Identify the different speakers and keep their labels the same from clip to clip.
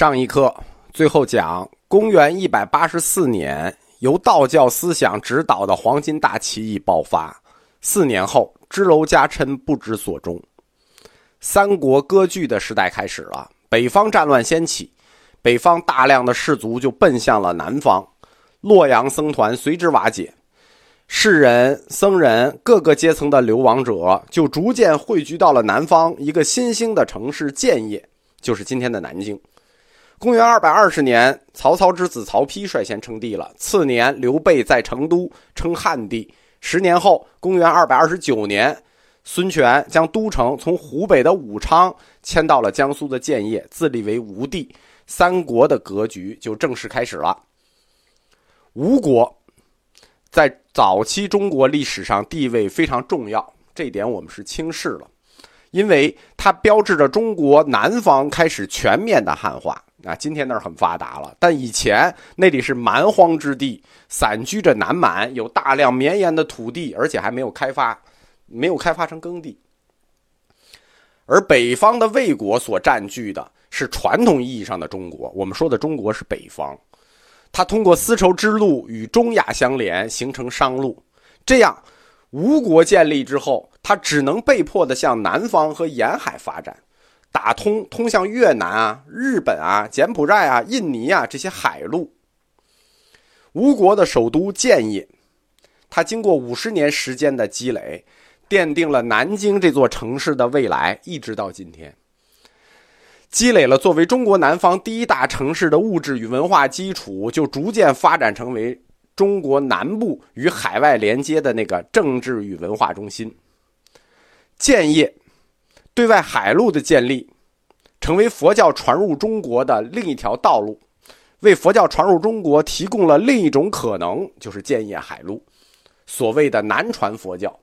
Speaker 1: 上一课最后讲，公元一百八十四年，由道教思想指导的黄巾大起义爆发。四年后，支娄迦琛不知所终，三国割据的时代开始了。北方战乱掀起，北方大量的士族就奔向了南方，洛阳僧团随之瓦解，士人、僧人各个阶层的流亡者就逐渐汇聚到了南方一个新兴的城市建业，就是今天的南京。公元二百二十年，曹操之子曹丕率先称帝了。次年，刘备在成都称汉帝。十年后，公元二百二十九年，孙权将都城从湖北的武昌迁到了江苏的建业，自立为吴地。三国的格局就正式开始了。吴国在早期中国历史上地位非常重要，这点我们是轻视了，因为它标志着中国南方开始全面的汉化。啊，今天那儿很发达了，但以前那里是蛮荒之地，散居着南蛮，有大量绵延的土地，而且还没有开发，没有开发成耕地。而北方的魏国所占据的是传统意义上的中国，我们说的中国是北方，它通过丝绸之路与中亚相连，形成商路。这样，吴国建立之后，它只能被迫的向南方和沿海发展。打通通向越南啊、日本啊、柬埔寨啊、印尼啊这些海路。吴国的首都建业，它经过五十年时间的积累，奠定了南京这座城市的未来，一直到今天。积累了作为中国南方第一大城市的物质与文化基础，就逐渐发展成为中国南部与海外连接的那个政治与文化中心。建业。对外海路的建立，成为佛教传入中国的另一条道路，为佛教传入中国提供了另一种可能，就是建业海路，所谓的南传佛教。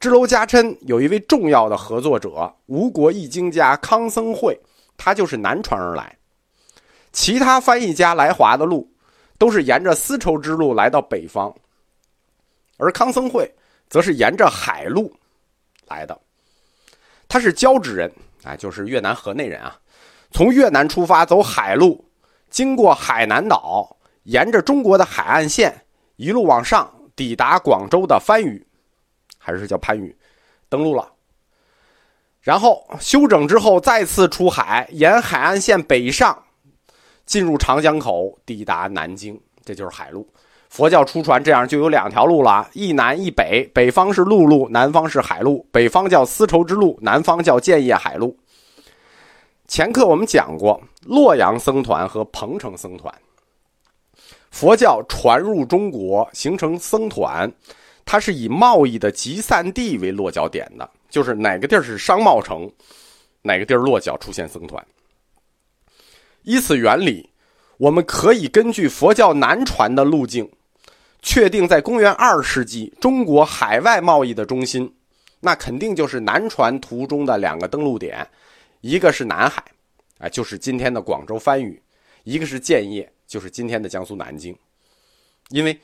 Speaker 1: 支娄迦琛有一位重要的合作者，吴国译经家康僧会，他就是南传而来。其他翻译家来华的路，都是沿着丝绸之路来到北方，而康僧会则是沿着海路来的。他是交趾人，啊，就是越南河内人啊。从越南出发，走海路，经过海南岛，沿着中国的海岸线一路往上，抵达广州的番禺，还是叫番禺，登陆了。然后休整之后，再次出海，沿海岸线北上，进入长江口，抵达南京，这就是海路。佛教出传这样就有两条路了，一南一北，北方是陆路，南方是海路。北方叫丝绸之路，南方叫建业海路。前课我们讲过，洛阳僧团和彭城僧团，佛教传入中国形成僧团，它是以贸易的集散地为落脚点的，就是哪个地儿是商贸城，哪个地儿落脚出现僧团。依此原理，我们可以根据佛教南传的路径。确定在公元二世纪，中国海外贸易的中心，那肯定就是南船途中的两个登陆点，一个是南海，啊，就是今天的广州番禺；一个是建业，就是今天的江苏南京。因为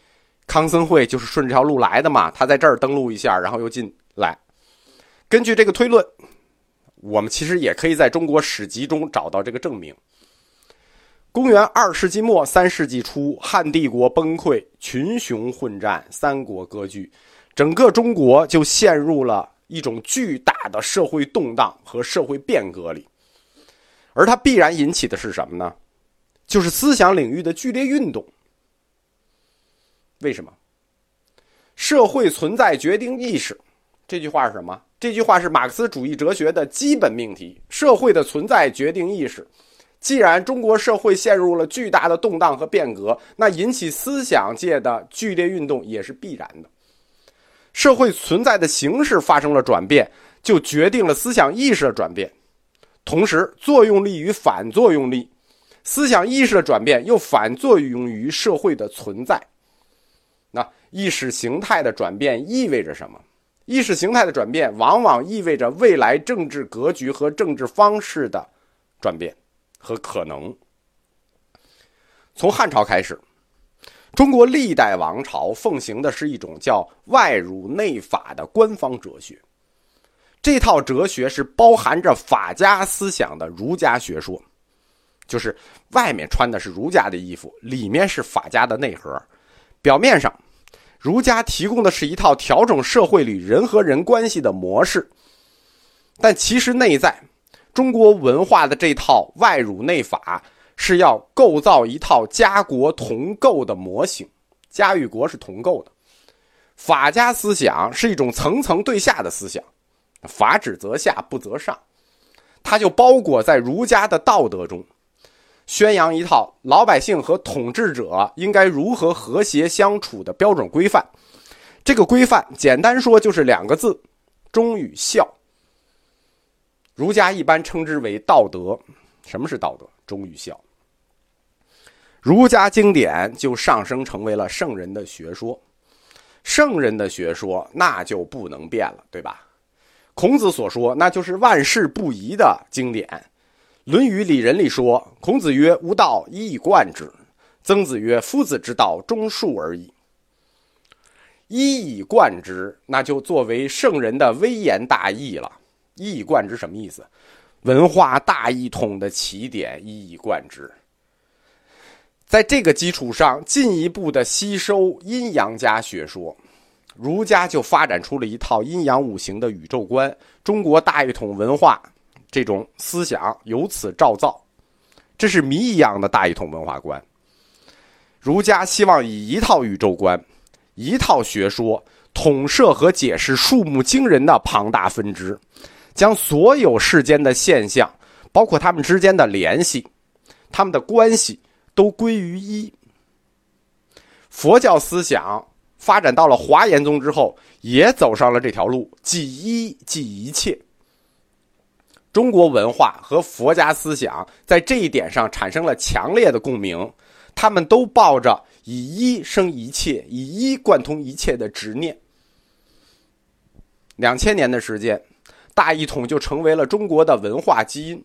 Speaker 1: 康僧会就是顺这条路来的嘛，他在这儿登陆一下，然后又进来。根据这个推论，我们其实也可以在中国史籍中找到这个证明。公元二世纪末三世纪初，汉帝国崩溃，群雄混战，三国割据，整个中国就陷入了一种巨大的社会动荡和社会变革里。而它必然引起的是什么呢？就是思想领域的剧烈运动。为什么？社会存在决定意识，这句话是什么？这句话是马克思主义哲学的基本命题：社会的存在决定意识。既然中国社会陷入了巨大的动荡和变革，那引起思想界的剧烈运动也是必然的。社会存在的形式发生了转变，就决定了思想意识的转变。同时，作用力与反作用力，思想意识的转变又反作用于社会的存在。那意识形态的转变意味着什么？意识形态的转变往往意味着未来政治格局和政治方式的转变。和可能，从汉朝开始，中国历代王朝奉行的是一种叫“外儒内法”的官方哲学。这套哲学是包含着法家思想的儒家学说。就是外面穿的是儒家的衣服，里面是法家的内核。表面上，儒家提供的是一套调整社会里人和人关系的模式，但其实内在，中国文化的这套外儒内法是要构造一套家国同构的模型。家与国是同构的，法家思想是一种层层对下的思想，法只则下不则上，它就包裹在儒家的道德中。宣扬一套老百姓和统治者应该如何和谐相处的标准规范，这个规范简单说就是两个字：忠与孝。儒家一般称之为道德。什么是道德？忠与孝。儒家经典就上升成为了圣人的学说，圣人的学说那就不能变了，对吧？孔子所说，那就是万世不移的经典。《论语·里仁》里说：“孔子曰：‘吾道一以贯之。’曾子曰：‘夫子之道，忠恕而已。’一以贯之，那就作为圣人的微言大义了。一以贯之什么意思？文化大一统的起点，一以贯之。在这个基础上，进一步的吸收阴阳家学说，儒家就发展出了一套阴阳五行的宇宙观。中国大一统文化。”这种思想由此照造，这是谜一样的大一统文化观。儒家希望以一套宇宙观、一套学说统摄和解释数目惊人的庞大分支，将所有世间的现象，包括他们之间的联系、他们的关系，都归于一。佛教思想发展到了华严宗之后，也走上了这条路，即一即一切。中国文化和佛家思想在这一点上产生了强烈的共鸣，他们都抱着以一生一切、以一贯通一切的执念。两千年的时间，大一统就成为了中国的文化基因，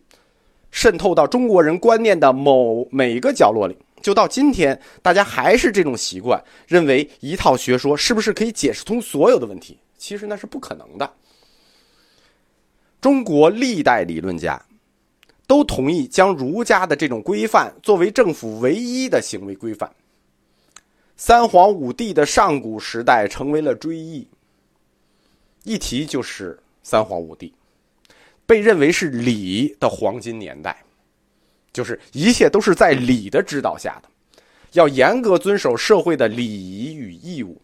Speaker 1: 渗透到中国人观念的某每一个角落里。就到今天，大家还是这种习惯，认为一套学说是不是可以解释通所有的问题？其实那是不可能的。中国历代理论家都同意将儒家的这种规范作为政府唯一的行为规范。三皇五帝的上古时代成为了追忆，一提就是三皇五帝，被认为是礼的黄金年代，就是一切都是在礼的指导下的，要严格遵守社会的礼仪与义务。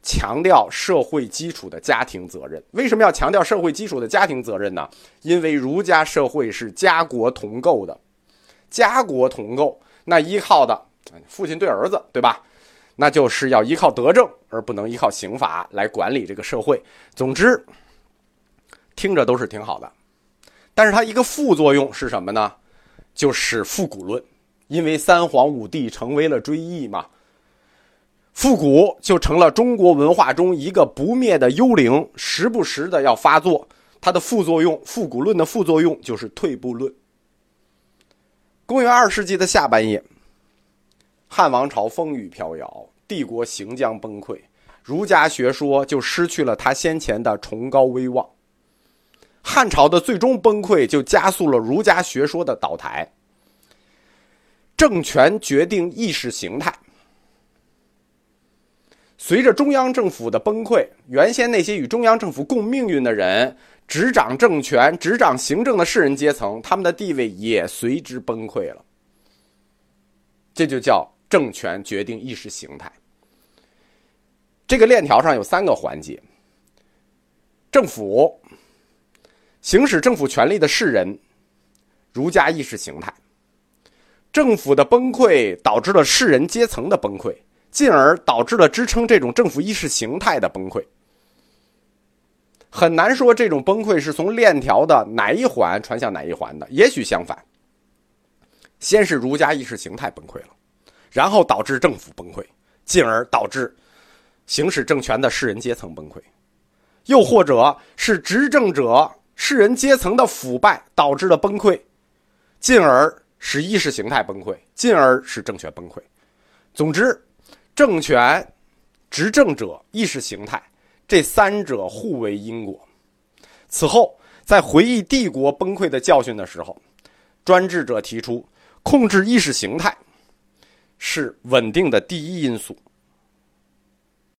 Speaker 1: 强调社会基础的家庭责任，为什么要强调社会基础的家庭责任呢？因为儒家社会是家国同构的，家国同构，那依靠的父亲对儿子，对吧？那就是要依靠德政，而不能依靠刑法来管理这个社会。总之，听着都是挺好的，但是它一个副作用是什么呢？就是复古论，因为三皇五帝成为了追忆嘛。复古就成了中国文化中一个不灭的幽灵，时不时的要发作。它的副作用，复古论的副作用就是退步论。公元二世纪的下半叶，汉王朝风雨飘摇，帝国行将崩溃，儒家学说就失去了他先前的崇高威望。汉朝的最终崩溃，就加速了儒家学说的倒台。政权决定意识形态。随着中央政府的崩溃，原先那些与中央政府共命运的人、执掌政权、执掌行政的士人阶层，他们的地位也随之崩溃了。这就叫政权决定意识形态。这个链条上有三个环节：政府、行使政府权力的士人、儒家意识形态。政府的崩溃导致了士人阶层的崩溃。进而导致了支撑这种政府意识形态的崩溃。很难说这种崩溃是从链条的哪一环传向哪一环的，也许相反。先是儒家意识形态崩溃了，然后导致政府崩溃，进而导致行使政权的士人阶层崩溃，又或者是执政者士人阶层的腐败导致了崩溃，进而使意识形态崩溃，进而使政权崩溃。总之。政权、执政者、意识形态，这三者互为因果。此后，在回忆帝国崩溃的教训的时候，专制者提出，控制意识形态是稳定的第一因素。